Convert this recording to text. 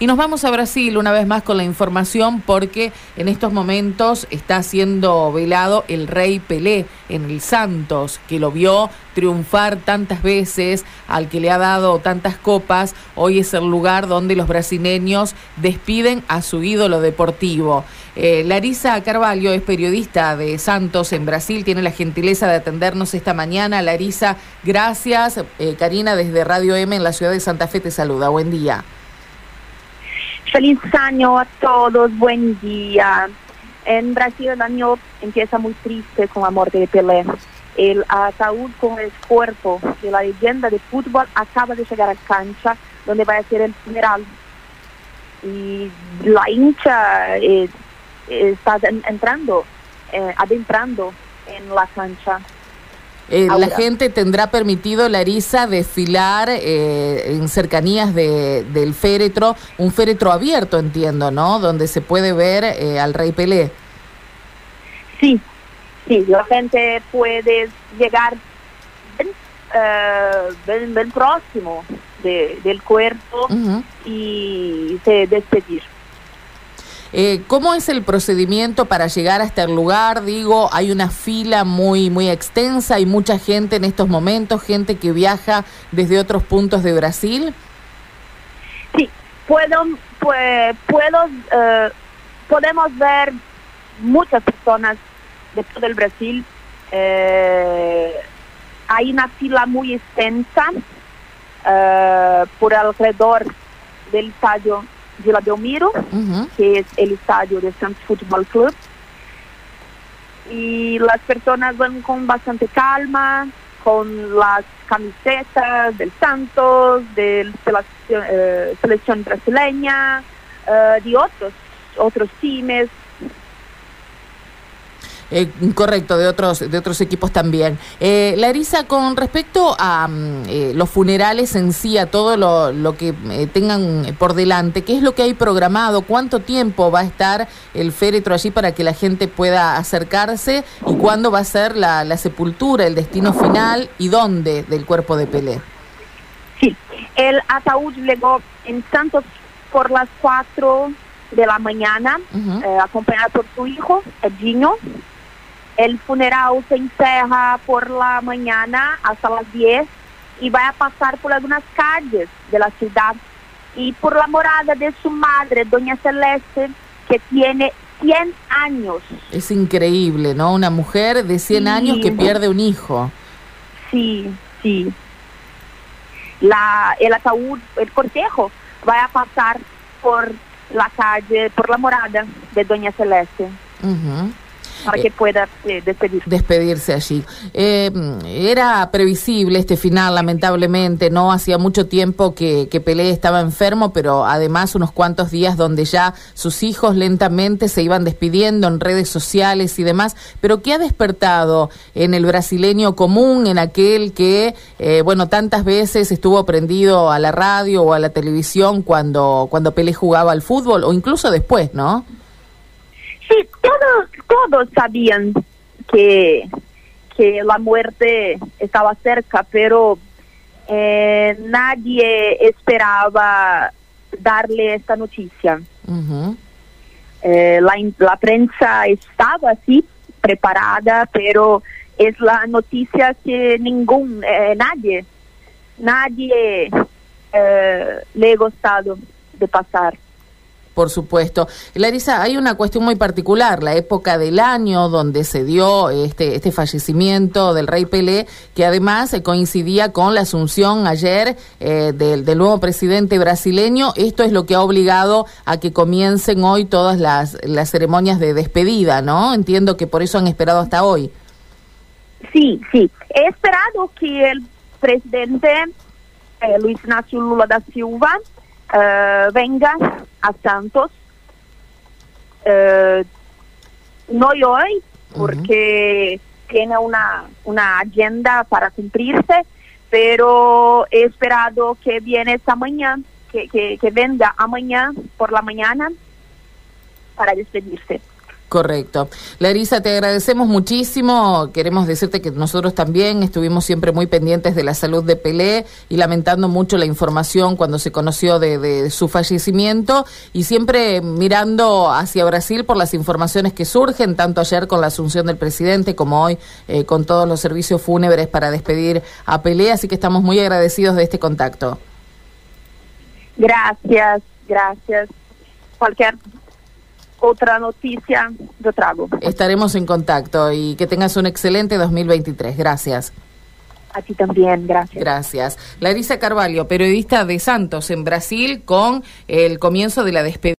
Y nos vamos a Brasil una vez más con la información porque en estos momentos está siendo velado el rey Pelé en el Santos, que lo vio triunfar tantas veces, al que le ha dado tantas copas. Hoy es el lugar donde los brasileños despiden a su ídolo deportivo. Eh, Larisa Carvalho es periodista de Santos en Brasil, tiene la gentileza de atendernos esta mañana. Larisa, gracias. Eh, Karina desde Radio M en la ciudad de Santa Fe te saluda. Buen día. Feliz año a todos, buen día. En Brasil el año empieza muy triste con la muerte de Pelé. El ataúd con el cuerpo de la leyenda de fútbol acaba de llegar a cancha donde va a ser el funeral. Y la hincha eh, está entrando, eh, adentrando en la cancha. Eh, la gente tendrá permitido, Larisa, desfilar eh, en cercanías de, del féretro, un féretro abierto, entiendo, ¿no? Donde se puede ver eh, al rey Pelé. Sí, sí, la gente puede llegar bien, próximo del cuerpo y se despedir. Eh, ¿Cómo es el procedimiento para llegar hasta el lugar? Digo, hay una fila muy, muy extensa, hay mucha gente en estos momentos, gente que viaja desde otros puntos de Brasil. Sí, puedo, puedo, eh, podemos ver muchas personas de todo el Brasil. Eh, hay una fila muy extensa por alrededor del estadio Vila Belmiro, que es el estadio del Santos Football Club. Y las personas van con bastante calma, con las camisetas del Santos, de la eh, selección brasileña, eh, de otros, otros times, eh, correcto, de otros, de otros equipos también. Eh, Larisa, con respecto a mm, eh, los funerales en sí, a todo lo, lo que eh, tengan por delante, ¿qué es lo que hay programado? ¿Cuánto tiempo va a estar el féretro allí para que la gente pueda acercarse? ¿Y cuándo va a ser la, la sepultura, el destino final y dónde del cuerpo de Pelé? Sí, el ataúd llegó en Santos por las 4 de la mañana, acompañado por su hijo, Edinho. El funeral se encerra por la mañana hasta las 10 y va a pasar por algunas calles de la ciudad y por la morada de su madre, doña Celeste, que tiene 100 años. Es increíble, ¿no? Una mujer de 100 años que pierde un hijo. Sí, sí. La, el ataúd, el cortejo va a pasar por la calle, por la morada de doña Celeste para que pueda eh, despedirse. Despedirse allí. Eh, era previsible este final, lamentablemente, ¿no? Hacía mucho tiempo que, que Pelé estaba enfermo, pero además unos cuantos días donde ya sus hijos lentamente se iban despidiendo en redes sociales y demás. Pero ¿qué ha despertado en el brasileño común, en aquel que, eh, bueno, tantas veces estuvo prendido a la radio o a la televisión cuando, cuando Pelé jugaba al fútbol o incluso después, ¿no? Sí, todos, todos sabían que, que la muerte estaba cerca, pero eh, nadie esperaba darle esta noticia. eh, la, la, prensa estaba así preparada, pero es la noticia que ningún, eh, nadie, nadie eh, le ha gustado de pasar. Por supuesto. Larisa, hay una cuestión muy particular, la época del año donde se dio este, este fallecimiento del rey Pelé, que además coincidía con la asunción ayer eh, del, del, nuevo presidente brasileño. Esto es lo que ha obligado a que comiencen hoy todas las, las ceremonias de despedida, ¿no? Entiendo que por eso han esperado hasta hoy. Sí, sí. He esperado que el presidente eh, Luis Ignacio Lula da Silva uh, venga a Santos. Uh, no hoy, porque tiene una, una agenda para cumplirse, pero he esperado que viene esta mañana, que, que, que venga mañana por la mañana para despedirse. Correcto. Larisa, te agradecemos muchísimo. Queremos decirte que nosotros también estuvimos siempre muy pendientes de la salud de Pelé y lamentando mucho la información cuando se conoció de, su fallecimiento y siempre mirando hacia Brasil por las informaciones que surgen, tanto ayer con la asunción del presidente como hoy eh, con todos los servicios fúnebres para despedir a Pelé. Así que estamos muy agradecidos de este contacto. Gracias, gracias. Cualquier otra noticia yo trago. Estaremos en contacto y que tengas un excelente 2023. Gracias. A ti también, gracias. Gracias. Larisa Carvalho, periodista de Santos en Brasil, con el comienzo de la despedida.